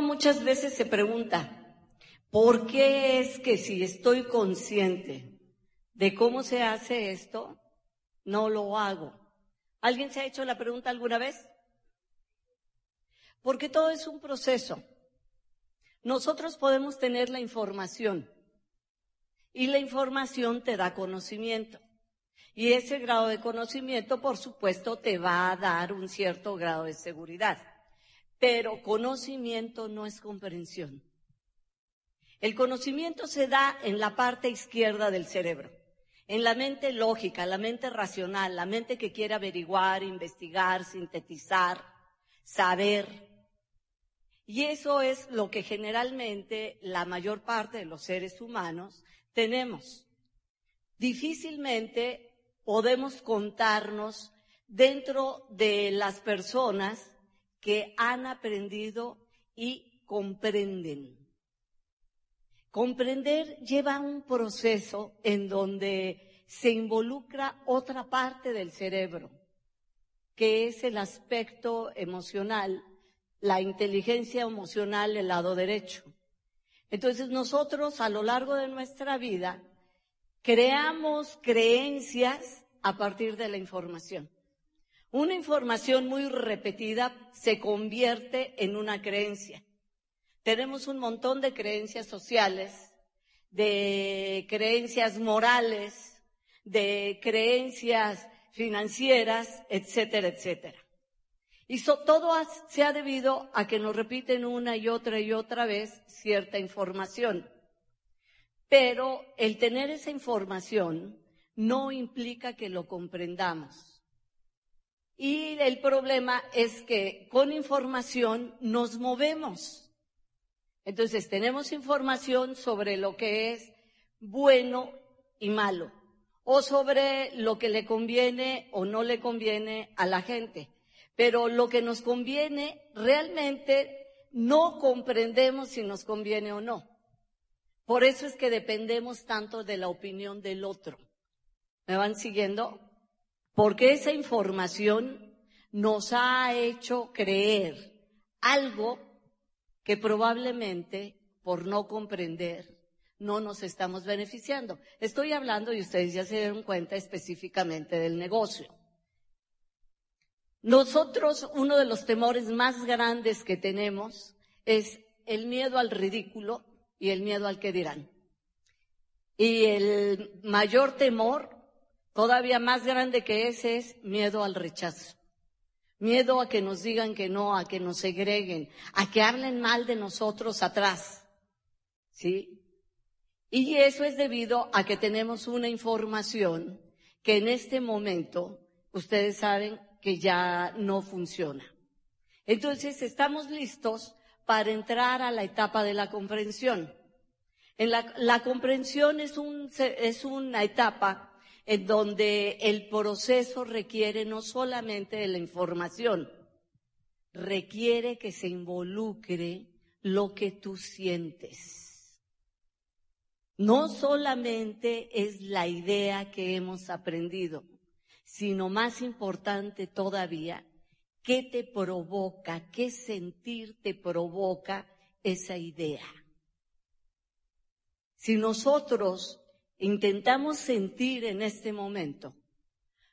Muchas veces se pregunta, ¿por qué es que si estoy consciente de cómo se hace esto, no lo hago? ¿Alguien se ha hecho la pregunta alguna vez? Porque todo es un proceso. Nosotros podemos tener la información y la información te da conocimiento. Y ese grado de conocimiento, por supuesto, te va a dar un cierto grado de seguridad. Pero conocimiento no es comprensión. El conocimiento se da en la parte izquierda del cerebro, en la mente lógica, la mente racional, la mente que quiere averiguar, investigar, sintetizar, saber. Y eso es lo que generalmente la mayor parte de los seres humanos tenemos. Difícilmente podemos contarnos dentro de las personas que han aprendido y comprenden. Comprender lleva un proceso en donde se involucra otra parte del cerebro, que es el aspecto emocional, la inteligencia emocional del lado derecho. Entonces nosotros a lo largo de nuestra vida creamos creencias a partir de la información. Una información muy repetida se convierte en una creencia. Tenemos un montón de creencias sociales, de creencias morales, de creencias financieras, etcétera, etcétera. Y todo se ha debido a que nos repiten una y otra y otra vez cierta información. Pero el tener esa información no implica que lo comprendamos. Y el problema es que con información nos movemos. Entonces tenemos información sobre lo que es bueno y malo, o sobre lo que le conviene o no le conviene a la gente. Pero lo que nos conviene realmente no comprendemos si nos conviene o no. Por eso es que dependemos tanto de la opinión del otro. ¿Me van siguiendo? Porque esa información nos ha hecho creer algo que probablemente por no comprender no nos estamos beneficiando. Estoy hablando, y ustedes ya se dieron cuenta específicamente del negocio. Nosotros, uno de los temores más grandes que tenemos es el miedo al ridículo y el miedo al que dirán. Y el mayor temor, todavía más grande que ese, es miedo al rechazo. Miedo a que nos digan que no, a que nos segreguen, a que hablen mal de nosotros atrás. ¿Sí? Y eso es debido a que tenemos una información que en este momento, ustedes saben que ya no funciona. Entonces, estamos listos para entrar a la etapa de la comprensión. En la, comprensión es una etapa en donde el proceso requiere no solamente de la información, requiere que se involucre lo que tú sientes. No solamente es la idea que hemos aprendido, sino más importante todavía, ¿Qué te provoca? ¿Qué sentir te provoca esa idea? Si nosotros intentamos sentir en este momento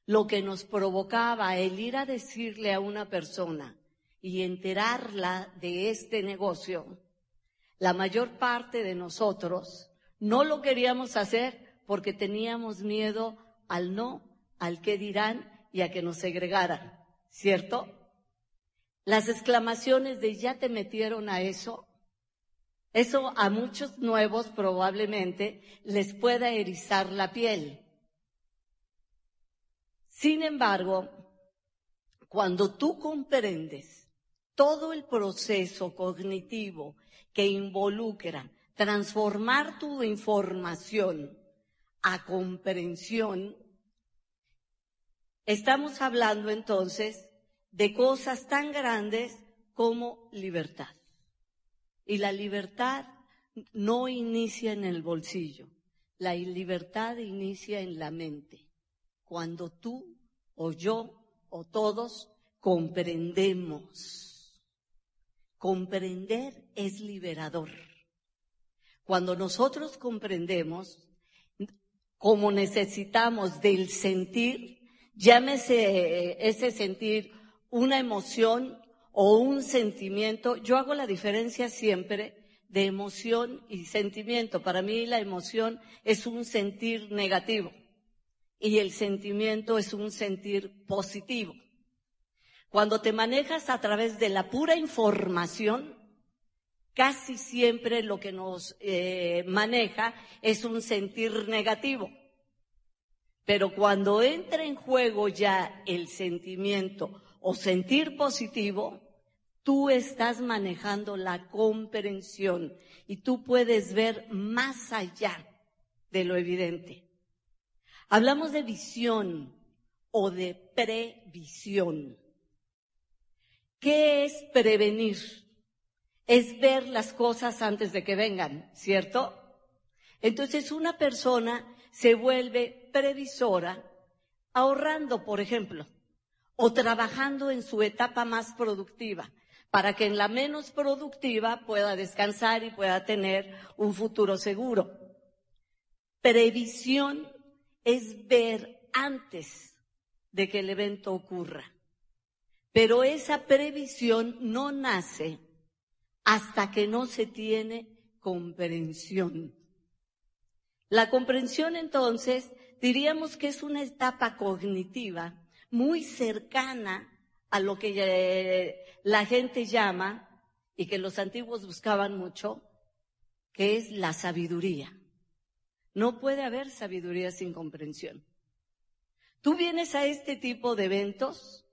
lo que nos provocaba el ir a decirle a una persona y enterarla de este negocio, la mayor parte de nosotros no lo queríamos hacer porque teníamos miedo al no, al qué dirán y a que nos segregaran, ¿cierto? Las exclamaciones de ya te metieron a eso, eso a muchos nuevos probablemente les pueda erizar la piel. Sin embargo, cuando tú comprendes todo el proceso cognitivo que involucra transformar tu información a comprensión, estamos hablando entonces de cosas tan grandes como libertad. Y la libertad no inicia en el bolsillo, la libertad inicia en la mente. Cuando tú o yo o todos comprendemos comprender es liberador. Cuando nosotros comprendemos como necesitamos del sentir, llámese ese sentir una emoción o un sentimiento, yo hago la diferencia siempre de emoción y sentimiento. Para mí la emoción es un sentir negativo y el sentimiento es un sentir positivo. Cuando te manejas a través de la pura información, casi siempre lo que nos eh, maneja es un sentir negativo. Pero cuando entra en juego ya el sentimiento o sentir positivo, tú estás manejando la comprensión y tú puedes ver más allá de lo evidente. Hablamos de visión o de previsión. ¿Qué es prevenir? Es ver las cosas antes de que vengan, ¿cierto? Entonces una persona se vuelve previsora ahorrando, por ejemplo, o trabajando en su etapa más productiva, para que en la menos productiva pueda descansar y pueda tener un futuro seguro. Previsión es ver antes de que el evento ocurra. Pero esa previsión no nace hasta que no se tiene comprensión. La comprensión entonces diríamos que es una etapa cognitiva muy cercana a lo que eh, la gente llama y que los antiguos buscaban mucho, que es la sabiduría. No puede haber sabiduría sin comprensión. Tú vienes a este tipo de eventos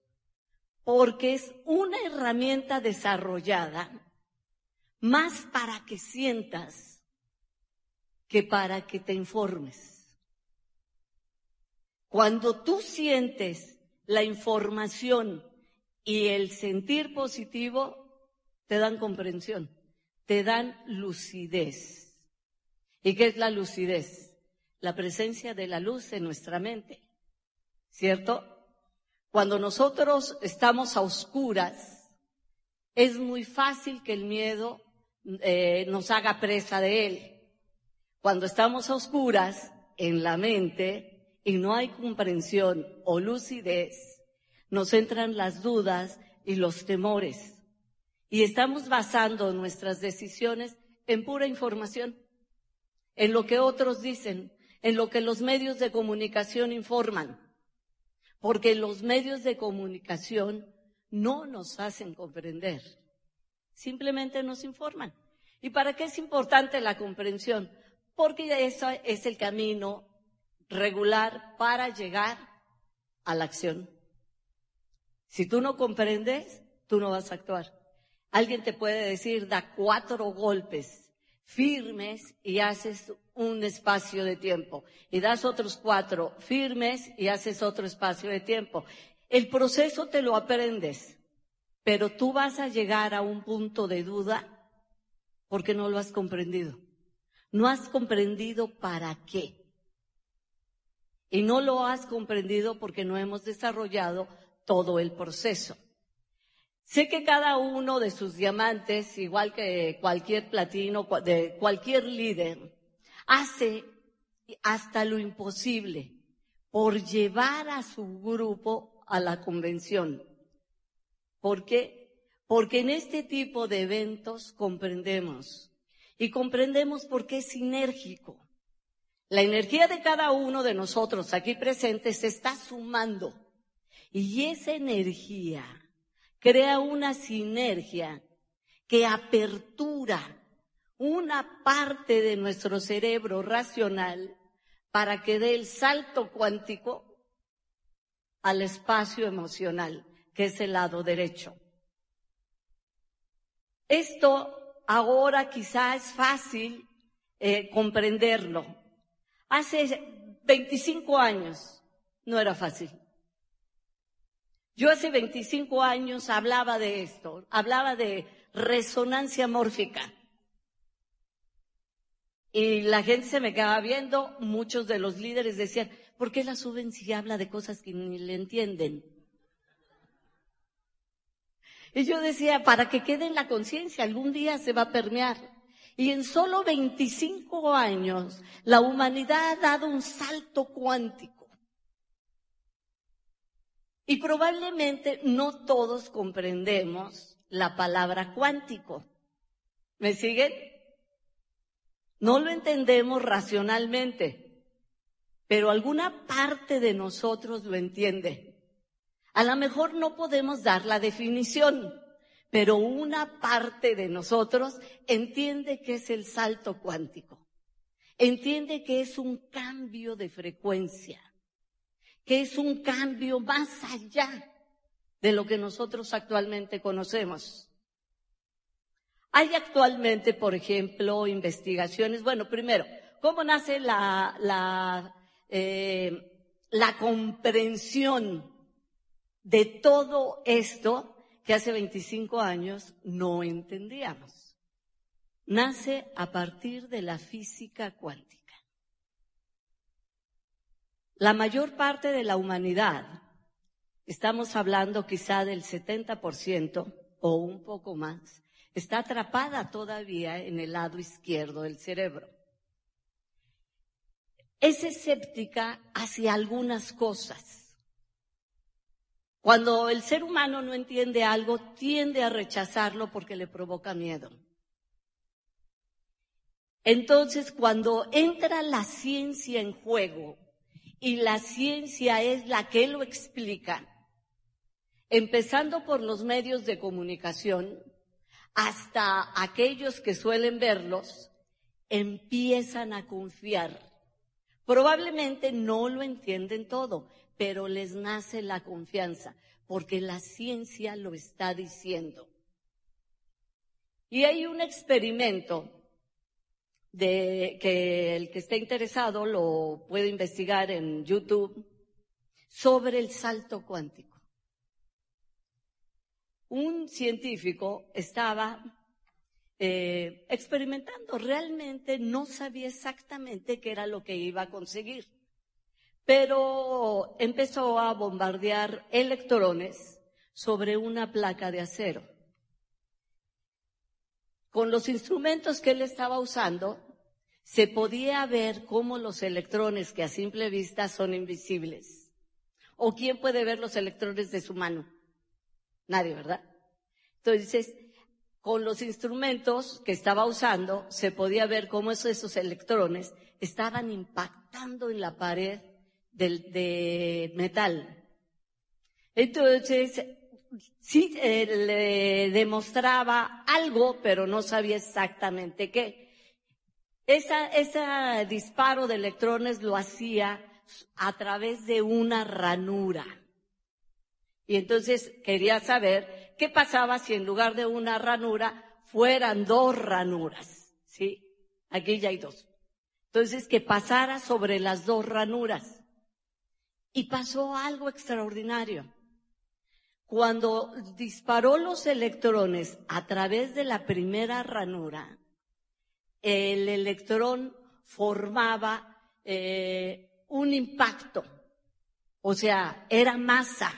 porque es una herramienta desarrollada más para que sientas que para que te informes. Cuando tú sientes la información y el sentir positivo, te dan comprensión, te dan lucidez. ¿Y qué es la lucidez? La presencia de la luz en nuestra mente, ¿cierto? Cuando nosotros estamos a oscuras, es muy fácil que el miedo eh, nos haga presa de él. Cuando estamos a oscuras en la mente y no hay comprensión o lucidez, nos entran las dudas y los temores. Y estamos basando nuestras decisiones en pura información, en lo que otros dicen, en lo que los medios de comunicación informan porque los medios de comunicación no nos hacen comprender, simplemente nos informan. ¿Y para qué es importante la comprensión? Porque eso es el camino regular para llegar a la acción. Si tú no comprendes, tú no vas a actuar. Alguien te puede decir, da cuatro golpes firmes y haces un espacio de tiempo y das otros cuatro firmes y haces otro espacio de tiempo. El proceso te lo aprendes, pero tú vas a llegar a un punto de duda porque no lo has comprendido. No has comprendido para qué. Y no lo has comprendido porque no hemos desarrollado todo el proceso. Sé que cada uno de sus diamantes, igual que cualquier platino, de cualquier líder, hace hasta lo imposible por llevar a su grupo a la convención. ¿Por qué? Porque en este tipo de eventos comprendemos y comprendemos por qué es sinérgico. La energía de cada uno de nosotros aquí presentes se está sumando y esa energía crea una sinergia que apertura una parte de nuestro cerebro racional para que dé el salto cuántico al espacio emocional, que es el lado derecho. Esto ahora quizá es fácil eh, comprenderlo. Hace 25 años no era fácil. Yo hace 25 años hablaba de esto, hablaba de resonancia mórfica. Y la gente se me quedaba viendo, muchos de los líderes decían, ¿por qué la suben si habla de cosas que ni le entienden? Y yo decía, para que quede en la conciencia, algún día se va a permear. Y en solo 25 años, la humanidad ha dado un salto cuántico. Y probablemente no todos comprendemos la palabra cuántico. ¿Me siguen? No lo entendemos racionalmente, pero alguna parte de nosotros lo entiende. A lo mejor no podemos dar la definición, pero una parte de nosotros entiende que es el salto cuántico. Entiende que es un cambio de frecuencia, que es un cambio más allá de lo que nosotros actualmente conocemos. Hay actualmente, por ejemplo, investigaciones. Bueno, primero, ¿cómo nace la, la, eh, la comprensión de todo esto que hace 25 años no entendíamos. Nace a partir de la física cuántica. La mayor parte de la humanidad, estamos hablando quizá del 70% o un poco más, está atrapada todavía en el lado izquierdo del cerebro. Es escéptica hacia algunas cosas cuando el ser humano no entiende algo, tiende a rechazarlo porque le provoca miedo. Entonces, cuando entra la ciencia en juego y la ciencia es la que lo explica, empezando por los medios de comunicación hasta aquellos que suelen verlos, empiezan a confiar. Probablemente no lo entienden todo, pero les nace la confianza, porque la ciencia lo está diciendo. Y hay un experimento de que el que esté interesado lo puede investigar en YouTube sobre el salto cuántico. Un científico estaba eh, experimentando, realmente no sabía exactamente qué era lo que iba a conseguir pero empezó a bombardear electrones sobre una placa de acero. Con los instrumentos que él estaba usando, se podía ver cómo los electrones, que a simple vista son invisibles. ¿O quién puede ver los electrones de su mano? Nadie, ¿verdad? Entonces, con los instrumentos que estaba usando, se podía ver cómo esos, electrones estaban impactando en la pared de, metal. Entonces, sí eh, le demostraba algo, pero no sabía exactamente qué. Esa, ese disparo de electrones lo hacía a través de una ranura. Y entonces quería saber qué pasaba si en lugar de una ranura fueran dos ranuras. ¿Sí? Aquí ya hay dos. Entonces que pasara sobre las dos ranuras. Y pasó algo extraordinario. Cuando disparó los electrones a través de la primera ranura, el electrón formaba eh, un impacto, o sea, era masa.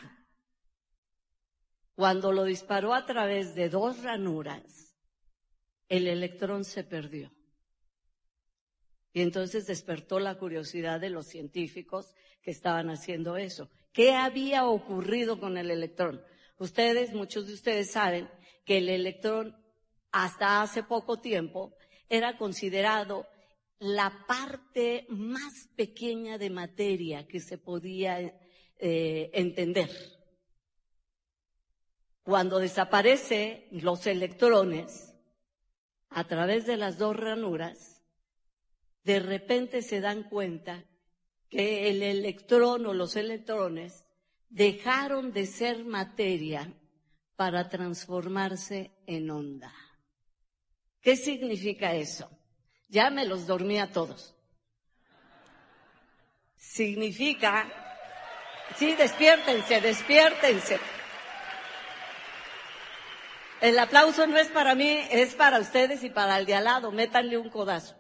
Cuando lo disparó a través de dos ranuras, el electrón se perdió. Y entonces despertó la curiosidad de los científicos que estaban haciendo eso. ¿Qué había ocurrido con el electrón? Ustedes, muchos de ustedes saben que el electrón hasta hace poco tiempo era considerado la parte más pequeña de materia que se podía eh, entender. Cuando desaparecen los electrones a través de las dos ranuras, de repente se dan cuenta que el electrón o los electrones dejaron de ser materia para transformarse en onda. ¿Qué significa eso? Ya me los dormí a todos. Significa, sí, despiértense, despiértense. El aplauso no es para mí, es para ustedes y para el de al lado. Métanle un codazo.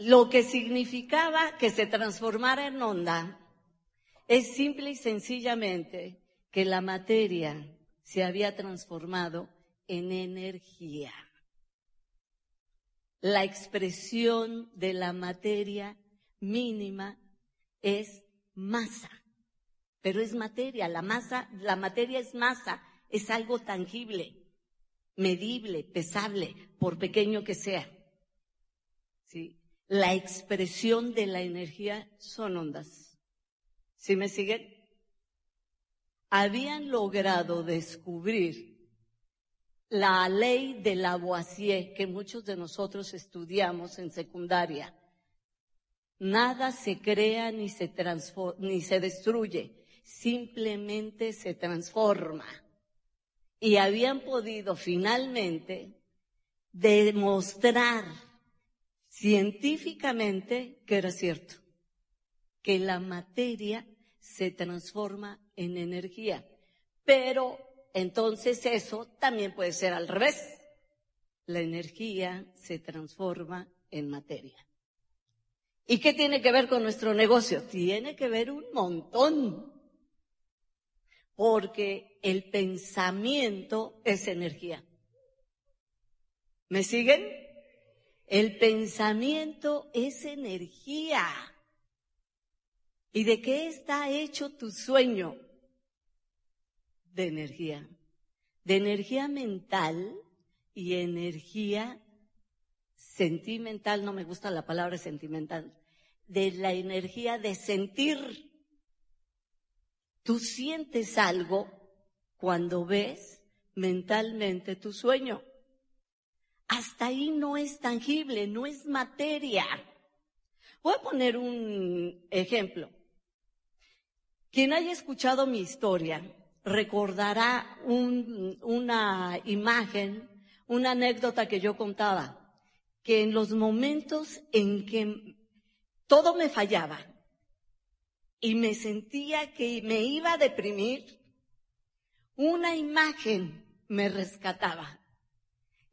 Lo que significaba que se transformara en onda es simple y sencillamente que la materia se había transformado en energía. La expresión de la materia mínima es masa, pero es materia, la masa, la materia es masa, es algo tangible, medible, pesable, por pequeño que sea. ¿Sí? La expresión de la energía son ondas. ¿Sí me siguen? Habían logrado descubrir la ley de Lavoisier que muchos de nosotros estudiamos en secundaria. Nada se crea ni se, ni se destruye, simplemente se transforma. Y habían podido finalmente demostrar científicamente que era cierto, que la materia se transforma en energía. Pero entonces eso también puede ser al revés. La energía se transforma en materia. ¿Y qué tiene que ver con nuestro negocio? Tiene que ver un montón. Porque el pensamiento es energía. ¿Me siguen? El pensamiento es energía. ¿Y de qué está hecho tu sueño? de energía, de energía mental y energía sentimental, no me gusta la palabra sentimental, de la energía de sentir. Tú sientes algo cuando ves mentalmente tu sueño. Hasta ahí no es tangible, no es materia. Voy a poner un ejemplo. Quien haya escuchado mi historia recordará una imagen, una anécdota que yo contaba, que en los momentos en que todo me fallaba y me sentía que me iba a deprimir, una imagen me rescataba.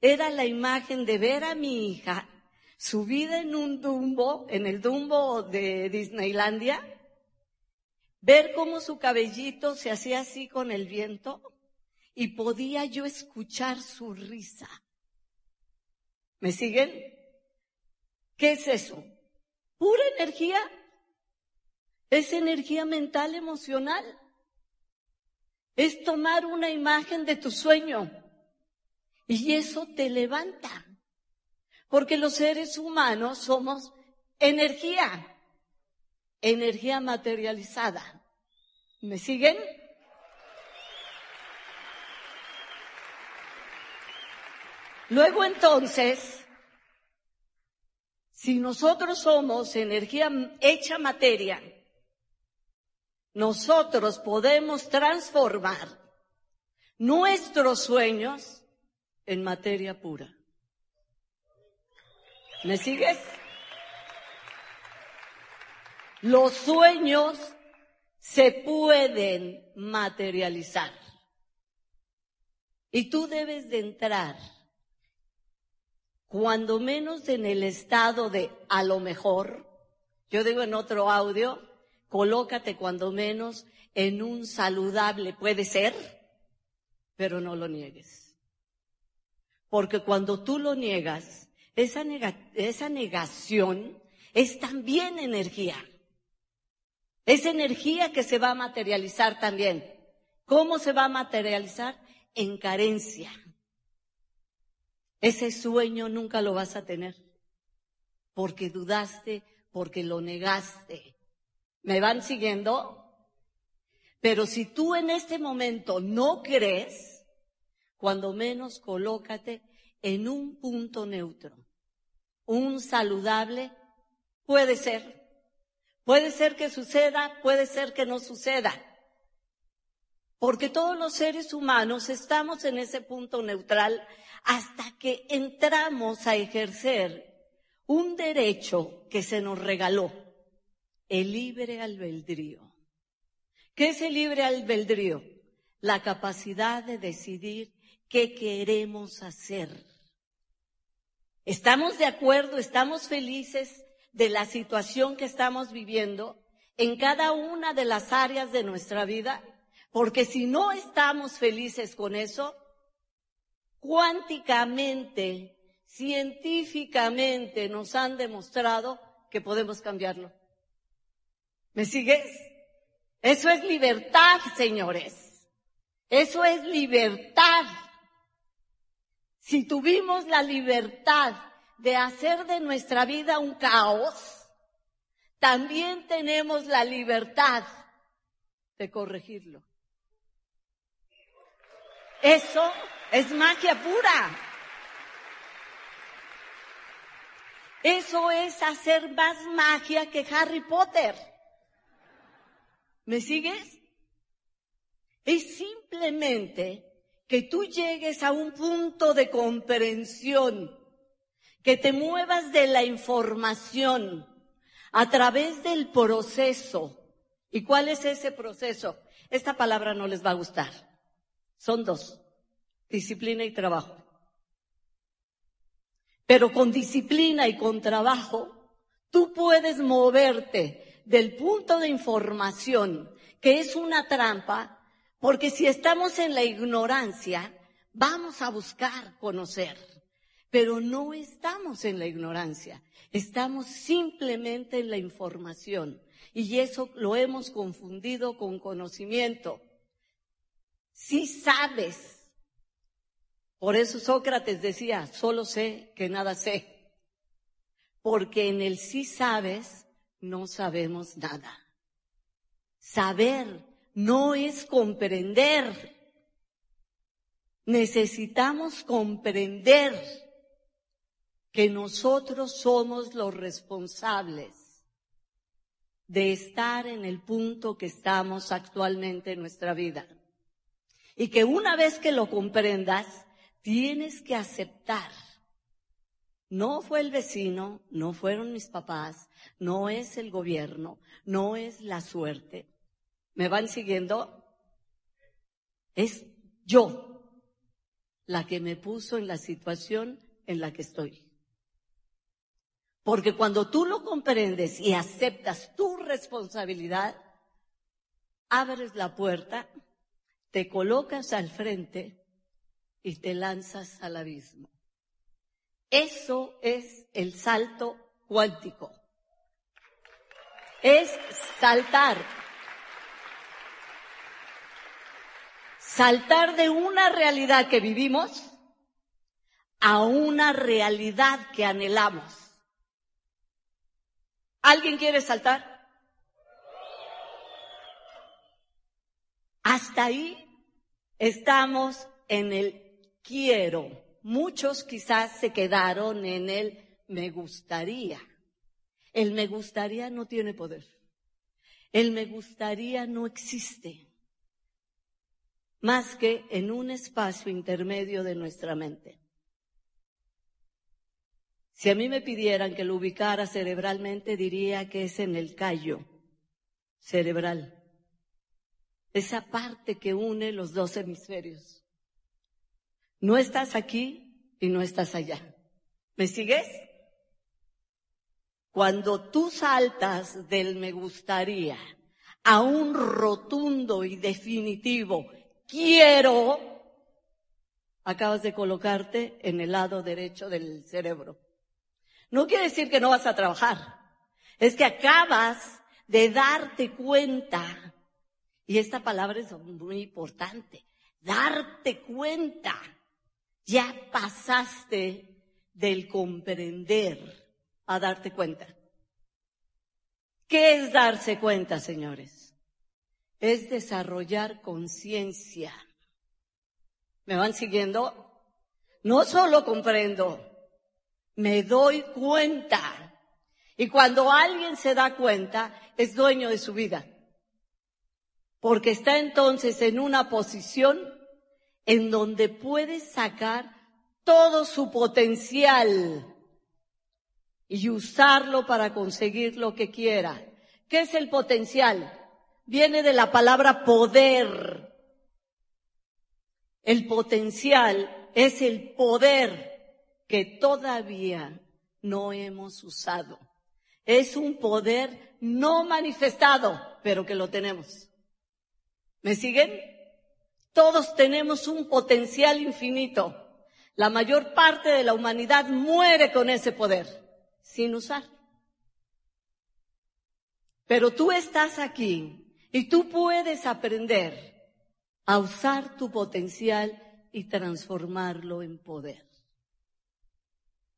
Era la imagen de ver a mi hija subida en un dumbo, en el dumbo de Disneylandia, ver cómo su cabellito se hacía así con el viento y podía yo escuchar su risa. ¿Me siguen? ¿Qué es eso? Pura energía. Es energía mental, emocional. Es tomar una imagen de tu sueño y eso te levanta. Porque los seres humanos somos energía energía materializada. ¿Me siguen? Luego entonces, si nosotros somos energía hecha materia, nosotros podemos transformar nuestros sueños en materia pura. ¿Me sigues? Los sueños se pueden materializar. Y tú debes de entrar, cuando menos en el estado de a lo mejor, yo digo en otro audio, colócate cuando menos en un saludable, puede ser, pero no lo niegues. Porque cuando tú lo niegas, esa, negación es también energía. Es energía que se va a materializar también. ¿Cómo se va a materializar? En carencia. Ese sueño nunca lo vas a tener. Porque dudaste, porque lo negaste. ¿Me van siguiendo? Pero si tú en este momento no crees, cuando menos colócate en un punto neutro. Un saludable puede ser Puede ser que suceda, puede ser que no suceda. Porque todos los seres humanos estamos en ese punto neutral hasta que entramos a ejercer un derecho que se nos regaló, el libre albedrío. ¿Qué es el libre albedrío? La capacidad de decidir qué queremos hacer. ¿Estamos de acuerdo? ¿Estamos felices? de la situación que estamos viviendo, en cada una de las áreas de nuestra vida, porque si no estamos felices con eso, cuánticamente, científicamente nos han demostrado que podemos cambiarlo. ¿Me sigues? Eso es libertad, señores. Eso es libertad. Si tuvimos la libertad de hacer de nuestra vida un caos, también tenemos la libertad de corregirlo. Eso es magia pura. Eso es hacer más magia que Harry Potter. ¿Me sigues? Es simplemente que tú llegues a un punto de comprensión, que te muevas de la información a través del proceso. ¿Y cuál es ese proceso? Esta palabra no les va a gustar. Son dos, disciplina y trabajo. Pero con disciplina y con trabajo, tú puedes moverte del punto de información, que es una trampa, porque si estamos en la ignorancia, vamos a buscar conocer. Pero no estamos en la ignorancia, estamos simplemente en la información. Y eso lo hemos confundido con conocimiento. Si sabes por eso Sócrates decía, solo sé que nada sé. Porque en el sí sabes, no sabemos nada. Saber no es comprender. Necesitamos comprender que nosotros somos los responsables de estar en el punto que estamos actualmente en nuestra vida. Y que una vez que lo comprendas, tienes que aceptar. No fue el vecino, no fueron mis papás, no es el gobierno, no es la suerte. ¿Me van siguiendo? Es yo la que me puso en la situación en la que estoy. Porque cuando tú lo comprendes y aceptas tu responsabilidad, abres la puerta, te colocas al frente y te lanzas al abismo. Eso es el salto cuántico. Es saltar. Saltar de una realidad que vivimos a una realidad que anhelamos. ¿Alguien quiere saltar? Hasta ahí estamos en el quiero. Muchos quizás se quedaron en el me gustaría. El me gustaría no tiene poder. El me gustaría no existe más que en un espacio intermedio de nuestra mente. Si a mí me pidieran que lo ubicara cerebralmente, diría que es en el callo cerebral, esa parte que une los dos hemisferios. No estás aquí y no estás allá. ¿Me sigues? Cuando tú saltas del me gustaría a un rotundo y definitivo quiero, acabas de colocarte en el lado derecho del cerebro. No quiere decir que no vas a trabajar. Es que acabas de darte cuenta, y esta palabra es muy importante, darte cuenta ya pasaste del comprender a darte cuenta. ¿Qué es darse cuenta, señores? Es desarrollar conciencia. ¿Me van siguiendo? No solo comprendo, me doy cuenta. Y cuando alguien se da cuenta, es dueño de su vida. Porque está entonces en una posición en donde puede sacar todo su potencial y usarlo para conseguir lo que quiera. ¿Qué es el potencial? Viene de la palabra poder. El potencial es el poder que todavía no hemos usado. Es un poder no manifestado, pero que lo tenemos. ¿Me siguen? Todos tenemos un potencial infinito. La mayor parte de la humanidad muere con ese poder, sin usar. Pero tú estás aquí y tú puedes aprender a usar tu potencial y transformarlo en poder.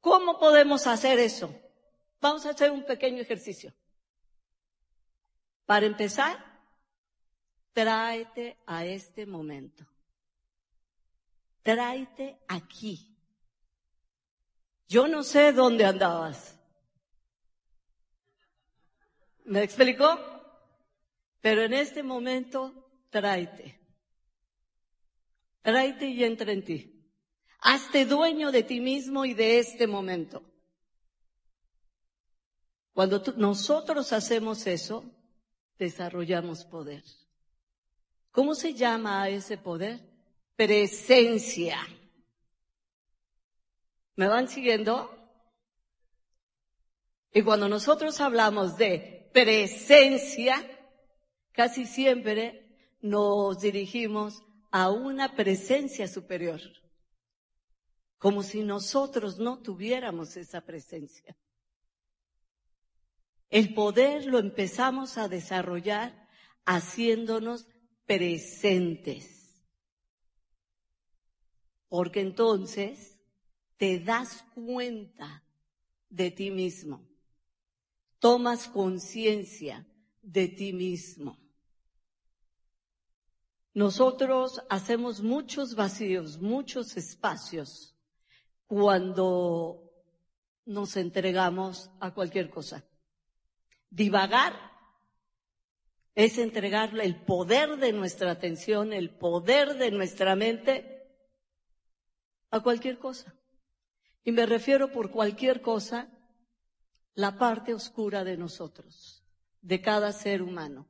¿Cómo podemos hacer eso? Vamos a hacer un pequeño ejercicio. Para empezar, tráete a este momento. Tráete aquí. Yo no sé dónde andabas. ¿Me explicó? Pero en este momento, tráete. Tráete y entra en ti. Hazte dueño de ti mismo y de este momento. Cuando nosotros hacemos eso, desarrollamos poder. ¿Cómo se llama a ese poder? Presencia. ¿Me van siguiendo? Y cuando nosotros hablamos de presencia, casi siempre nos dirigimos a una presencia superior como si nosotros no tuviéramos esa presencia. El poder lo empezamos a desarrollar haciéndonos presentes. Porque entonces te das cuenta de ti mismo. Tomas conciencia de ti mismo. Nosotros hacemos muchos vacíos, muchos espacios cuando nos entregamos a cualquier cosa. Divagar es entregarle el poder de nuestra atención, el poder de nuestra mente a cualquier cosa. Y me refiero por cualquier cosa la parte oscura de nosotros, de cada ser humano.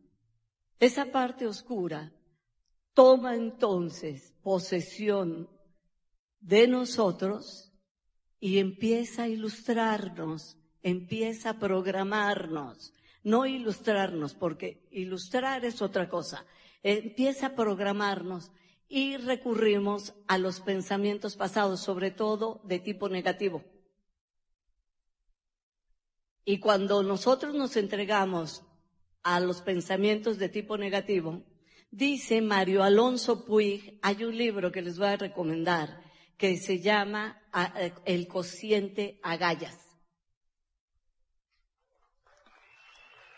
Esa parte oscura toma entonces posesión de nosotros y empieza a ilustrarnos, empieza a programarnos, no ilustrarnos, porque ilustrar es otra cosa, empieza a programarnos y recurrimos a los pensamientos pasados, sobre todo de tipo negativo. Y cuando nosotros nos entregamos a los pensamientos de tipo negativo, dice Mario Alonso Puig, hay un libro que les voy a recomendar, que se llama eh, el cociente agallas.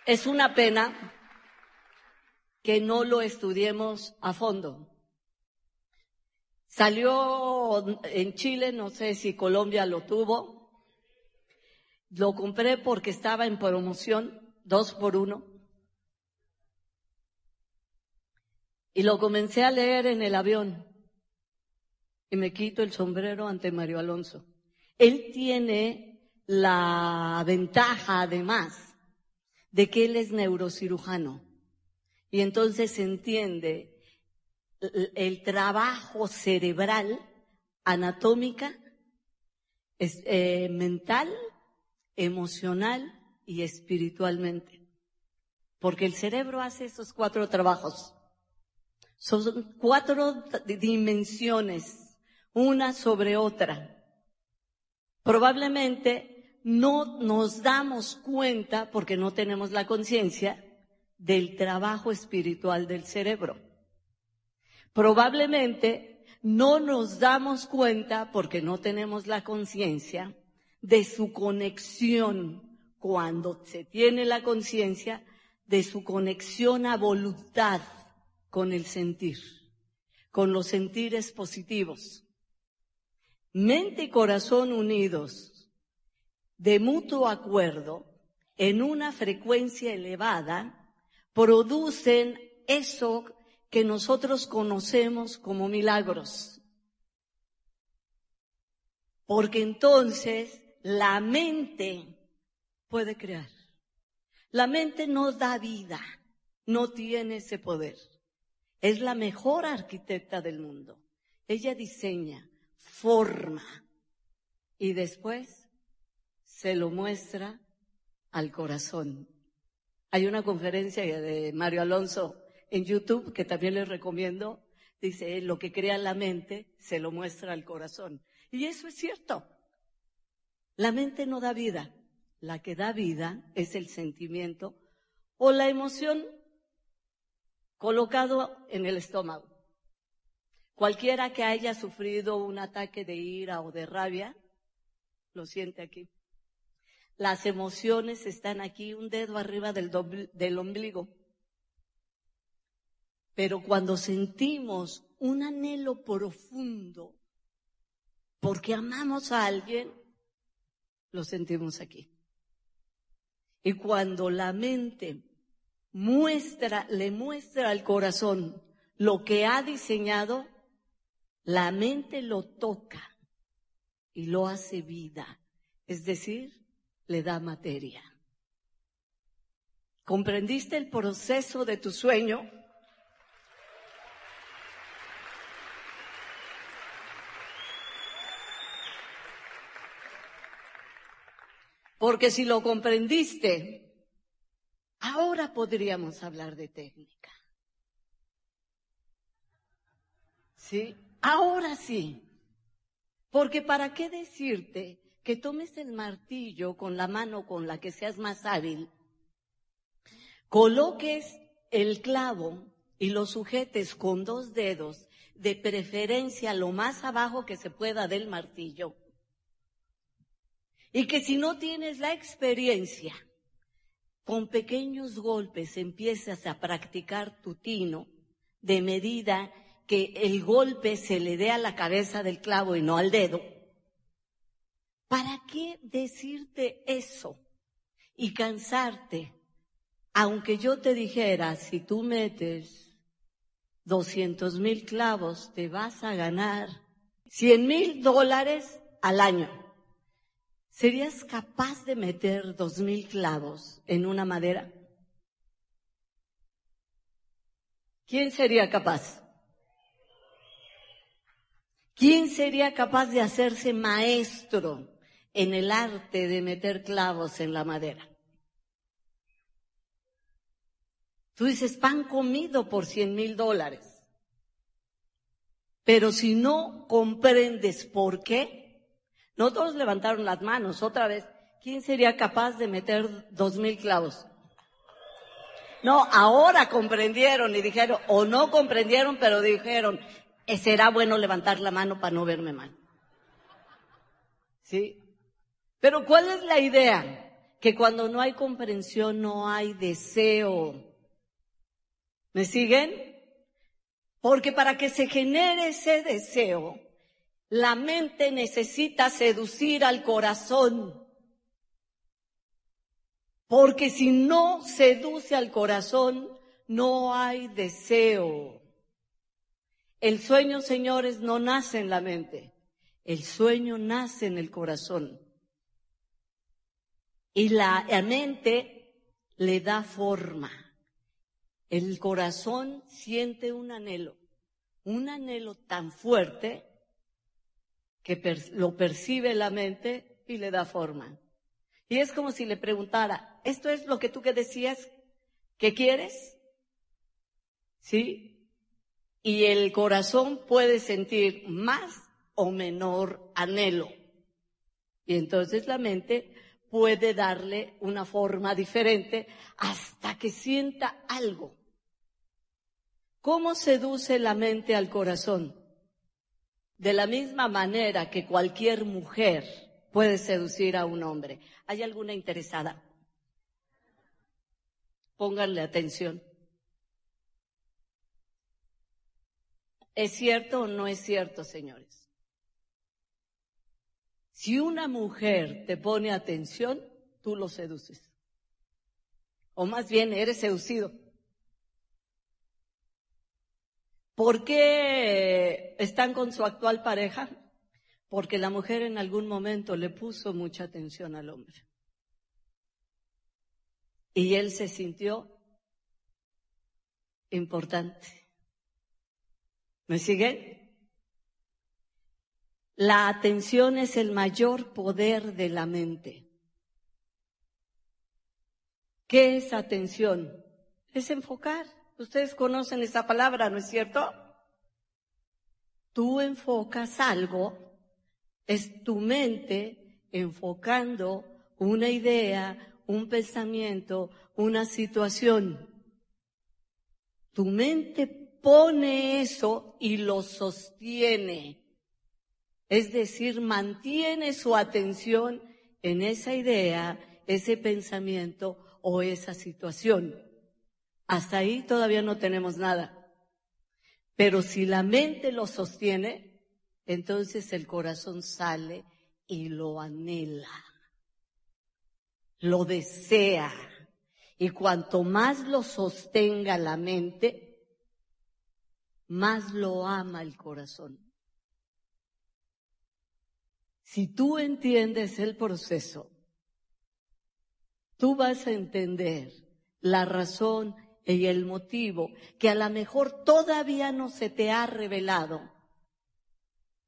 Es una pena que no lo estudiemos a fondo. Salió en Chile, no sé si Colombia lo tuvo. Lo compré porque estaba en promoción, dos por uno. Y lo comencé a leer en el avión y me quito el sombrero ante Mario Alonso. Él tiene la ventaja, además, de que él es neurocirujano. Y entonces entiende el trabajo cerebral, anatómica, eh, mental, emocional y espiritualmente. Porque el cerebro hace esos cuatro trabajos. Son cuatro dimensiones una sobre otra. Probablemente no nos damos cuenta, porque no tenemos la conciencia, del trabajo espiritual del cerebro. Probablemente no nos damos cuenta, porque no tenemos la conciencia, de su conexión, cuando se tiene la conciencia, de su conexión a voluntad con el sentir, con los sentires positivos mente y corazón unidos de mutuo acuerdo en una frecuencia elevada, producen eso que nosotros conocemos como milagros. Porque entonces la mente puede crear. La mente no da vida, no tiene ese poder. Es la mejor arquitecta del mundo. Ella diseña, forma y después se lo muestra al corazón. Hay una conferencia de Mario Alonso en YouTube que también les recomiendo. Dice, lo que crea la mente se lo muestra al corazón. Y eso es cierto. La mente no da vida. La que da vida es el sentimiento o la emoción colocado en el estómago. Cualquiera que haya sufrido un ataque de ira o de rabia, lo siente aquí. Las emociones están aquí, un dedo arriba del, del ombligo. Pero cuando sentimos un anhelo profundo porque amamos a alguien, lo sentimos aquí. Y cuando la mente muestra, le muestra al corazón lo que ha diseñado, la mente lo toca y lo hace vida, es decir, le da materia. ¿Comprendiste el proceso de tu sueño? Porque si lo comprendiste, ahora podríamos hablar de técnica. ¿Sí? Ahora sí. Porque para qué decirte que tomes el martillo con la mano con la que seas más hábil, coloques el clavo y lo sujetes con dos dedos, de preferencia lo más abajo que se pueda del martillo. Y que si no tienes la experiencia, con pequeños golpes empiezas a practicar tu tino de medida que el golpe se le dé a la cabeza del clavo y no al dedo. ¿Para qué decirte eso y cansarte? Aunque yo te dijera, si tú metes 200 mil clavos, te vas a ganar 100 mil dólares al año. ¿Serías capaz de meter dos mil clavos en una madera? ¿Quién sería capaz? ¿Quién sería capaz de hacerse maestro en el arte de meter clavos en la madera? Tú dices pan comido por cien mil dólares. Pero si no comprendes por qué, no todos levantaron las manos otra vez. ¿Quién sería capaz de meter dos mil clavos? No, ahora comprendieron y dijeron, o no comprendieron, pero dijeron, eh, será bueno levantar la mano para no verme mal. ¿Sí? Pero ¿cuál es la idea? Que cuando no hay comprensión no hay deseo. ¿Me siguen? Porque para que se genere ese deseo, la mente necesita seducir al corazón. Porque si no seduce al corazón, no hay deseo. El sueño, señores, no nace en la mente. El sueño nace en el corazón. Y la, mente le da forma. El corazón siente un anhelo, un anhelo tan fuerte que lo percibe la mente y le da forma. Y es como si le preguntara, ¿esto es lo que tú que decías que quieres? ¿Sí? y el corazón puede sentir más o menor anhelo. Y entonces la mente puede darle una forma diferente hasta que sienta algo. ¿Cómo seduce la mente al corazón? De la misma manera que cualquier mujer puede seducir a un hombre. ¿Hay alguna interesada? Pónganle atención. ¿Es cierto o no es cierto, señores? Si una mujer te pone atención, tú lo seduces. O más bien, eres seducido. ¿Por qué están con su actual pareja? Porque la mujer en algún momento le puso mucha atención al hombre. Y él se sintió importante. ¿Me sigue? La atención es el mayor poder de la mente. ¿Qué es atención? Es enfocar. Ustedes conocen esa palabra, ¿no es cierto? Tú enfocas algo, es tu mente enfocando una idea, un pensamiento, una situación. Tu mente pone eso y lo sostiene. Es decir, mantiene su atención en esa idea, ese pensamiento o esa situación. Hasta ahí todavía no tenemos nada. Pero si la mente lo sostiene, entonces el corazón sale y lo anhela, lo desea. Y cuanto más lo sostenga la mente, más lo ama el corazón. Si tú entiendes el proceso, tú vas a entender la razón y el motivo que a lo mejor todavía no se te ha revelado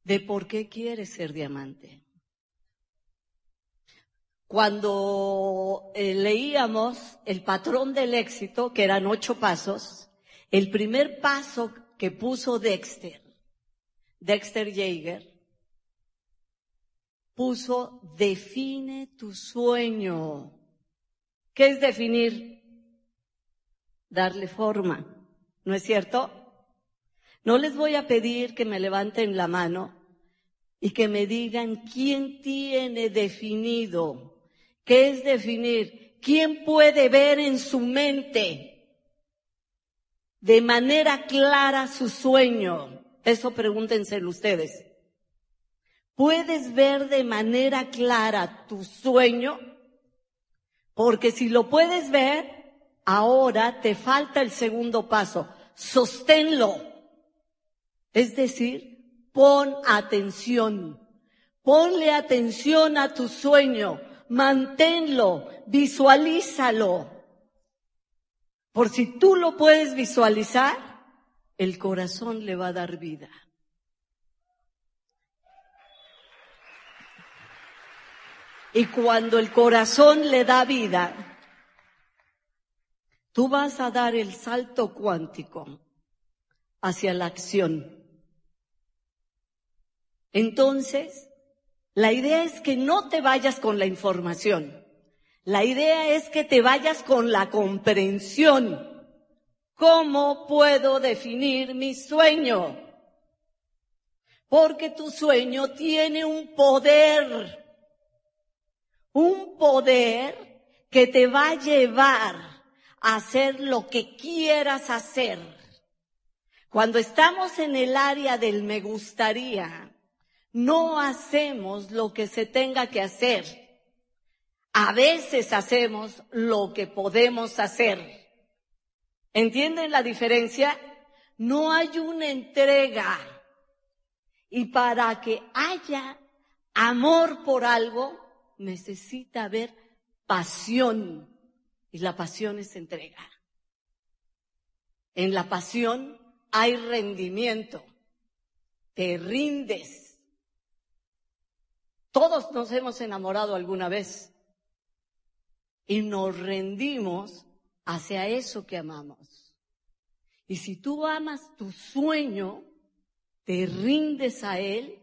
de por qué quieres ser diamante. Cuando eh, leíamos el patrón del éxito, que eran ocho pasos, el primer paso que puso Dexter, Dexter Jaeger, puso define tu sueño. ¿Qué es definir? Darle forma. ¿No es cierto? No les voy a pedir que me levanten la mano y que me digan quién tiene definido. ¿Qué es definir? ¿Quién puede ver en su mente de manera clara su sueño? Eso pregúntenselo ustedes. ¿Puedes ver de manera clara tu sueño? Porque si lo puedes ver, ahora te falta el segundo paso. Sosténlo. Es decir, pon atención. Ponle atención a tu sueño. Manténlo. Visualízalo. Por si tú lo puedes visualizar, el corazón le va a dar vida. Y cuando el corazón le da vida, tú vas a dar el salto cuántico hacia la acción. Entonces, la idea es que no te vayas con la información. La idea es que te vayas con la comprensión. ¿Cómo puedo definir mi sueño? Porque tu sueño tiene un poder, un poder que te va a llevar hacer lo que quieras hacer. Cuando estamos en el área del me gustaría, no hacemos lo que se tenga que hacer a veces hacemos lo que podemos hacer. ¿Entienden la diferencia? No hay una entrega. Y para que haya amor por algo, necesita haber pasión. Y la pasión es entrega. En la pasión hay rendimiento. Te rindes. Todos nos hemos enamorado alguna vez y nos rendimos hacia eso que amamos. Y si tú amas tu sueño, te rindes a él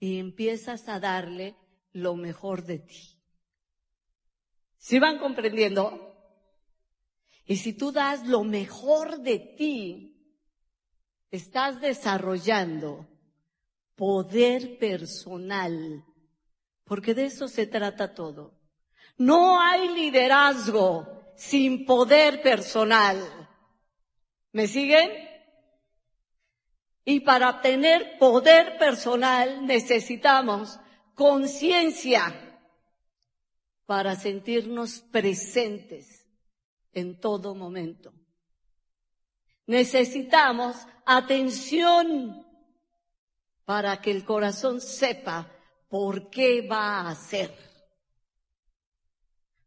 y empiezas a darle lo mejor de ti. ¿Sí van comprendiendo? Y si tú das lo mejor de ti, estás desarrollando poder personal, porque de eso se trata todo. No hay liderazgo sin poder personal. ¿Me siguen? Y para tener poder personal necesitamos conciencia para sentirnos presentes en todo momento. Necesitamos atención para que el corazón sepa por qué va a hacer.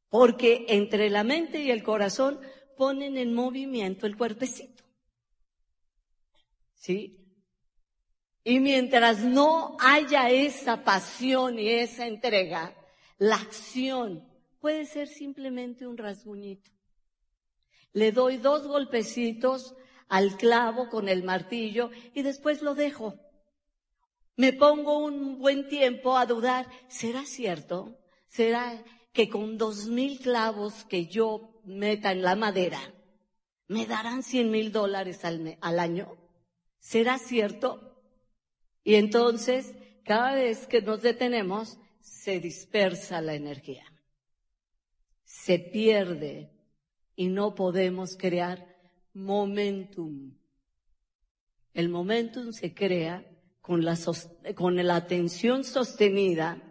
Porque entre la mente y el corazón ponen en movimiento el cuerpecito. ¿Sí? Y mientras no haya esa pasión y esa entrega, la acción puede ser simplemente un rasguñito. Le doy dos golpecitos al clavo con el martillo y después lo dejo. Me pongo un buen tiempo a dudar, ¿será cierto? ¿Será que con dos mil clavos que yo meta en la madera, me darán cien mil dólares al, al año? ¿Será cierto? Y entonces, cada vez que nos detenemos, se dispersa la energía. Se pierde y no podemos crear momentum. El momentum se crea con la, con la atención sostenida,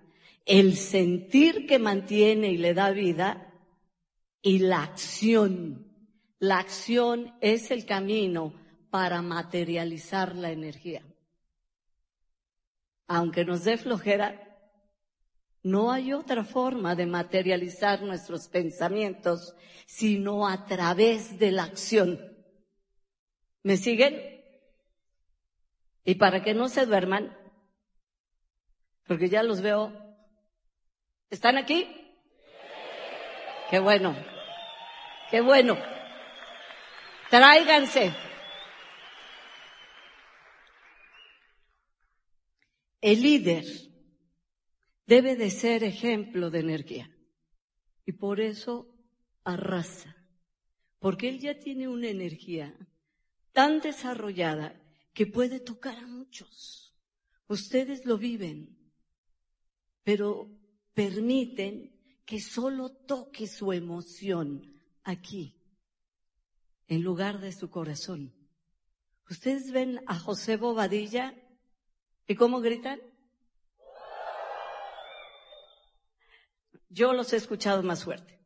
el sentir que mantiene y le da vida y la acción. La acción es el camino para materializar la energía. Aunque nos dé flojera, no hay otra forma de materializar nuestros pensamientos sino a través de la acción. ¿Me siguen? Y para que no se duerman, porque ya los veo, ¿están aquí? Qué bueno, qué bueno. Tráiganse. El líder debe de ser ejemplo de energía. Y por eso arrasa. Porque él ya tiene una energía tan desarrollada que puede tocar a muchos. Ustedes lo viven, pero permiten que solo toque su emoción aquí, en lugar de su corazón. Ustedes ven a José Bobadilla y cómo gritan. Yo los he escuchado más fuerte.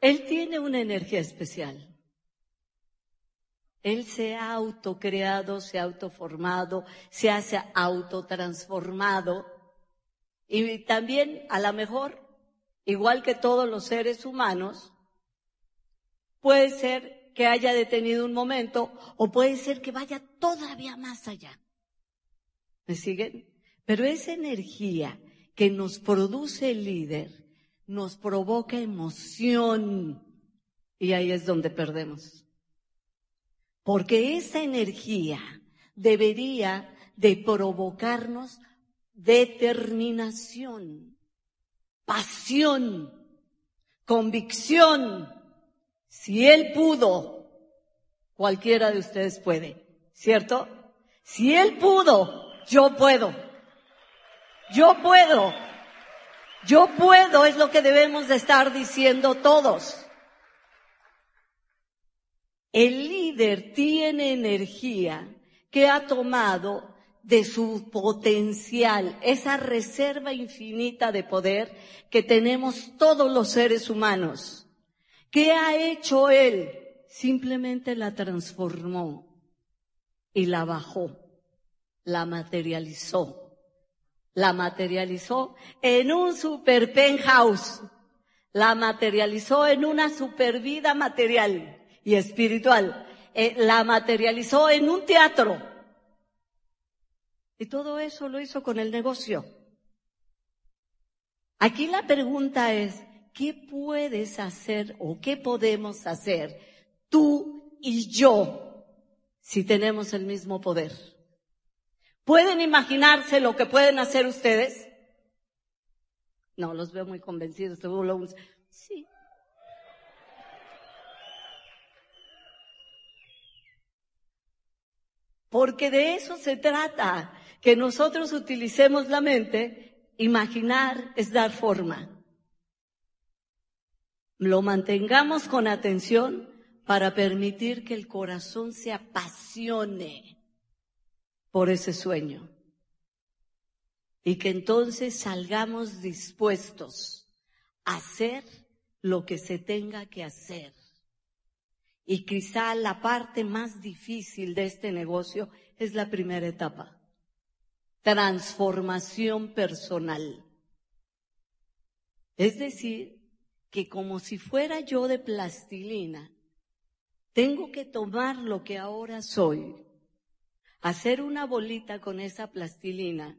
Él tiene una energía especial. Él se ha autocreado, se ha autoformado, se ha autotransformado. Y también, a lo mejor, igual que todos los seres humanos, puede ser que haya detenido un momento o puede ser que vaya todavía más allá. ¿Me siguen? Pero esa energía que nos produce el líder nos provoca emoción y ahí es donde perdemos. Porque esa energía debería de provocarnos determinación, pasión, convicción. Si Él pudo, cualquiera de ustedes puede, ¿cierto? Si Él pudo, yo puedo. Yo puedo. Yo puedo es lo que debemos de estar diciendo todos. El líder tiene energía que ha tomado de su potencial, esa reserva infinita de poder que tenemos todos los seres humanos. ¿Qué ha hecho él? Simplemente la transformó y la bajó, la materializó la materializó en un super penthouse, la materializó en una super vida material y espiritual, eh, la materializó en un teatro. Y todo eso lo hizo con el negocio. Aquí la pregunta es, ¿qué puedes hacer o qué podemos hacer tú y yo si tenemos el mismo poder? ¿Pueden imaginarse lo que pueden hacer ustedes? No, los veo muy convencidos. Sí. Porque de eso se trata, que nosotros utilicemos la mente. Imaginar es dar forma. Lo mantengamos con atención para permitir que el corazón se apasione por ese sueño. Y que entonces salgamos dispuestos a hacer lo que se tenga que hacer. Y quizá la parte más difícil de este negocio es la primera etapa. Transformación personal. Es decir, que como si fuera yo de plastilina, tengo que tomar lo que ahora soy hacer una bolita con esa plastilina,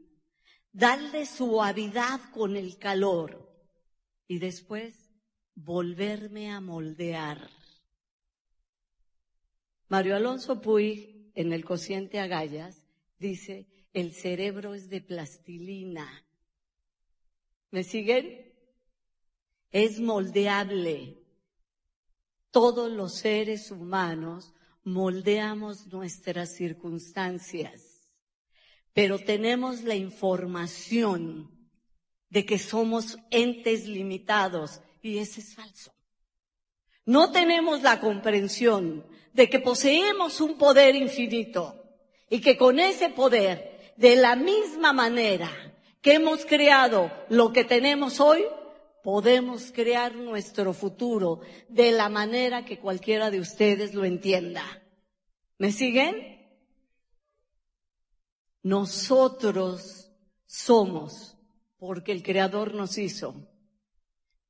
darle suavidad con el calor y después volverme a moldear. Mario Alonso Puig, en el cociente Agallas, dice, el cerebro es de plastilina. ¿Me siguen? Es moldeable. Todos los seres humanos moldeamos nuestras circunstancias, pero tenemos la información de que somos entes limitados y ese es falso. No tenemos la comprensión de que poseemos un poder infinito y que con ese poder, de la misma manera que hemos creado lo que tenemos hoy, podemos crear nuestro futuro de la manera que cualquiera de ustedes lo entienda. ¿Me siguen? Nosotros somos porque el Creador nos hizo,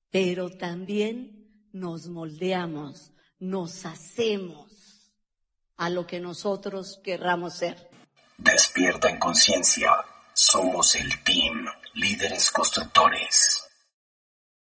pero también nos moldeamos, nos hacemos a lo que nosotros querramos ser. Despierta en conciencia. Somos el team, líderes constructores.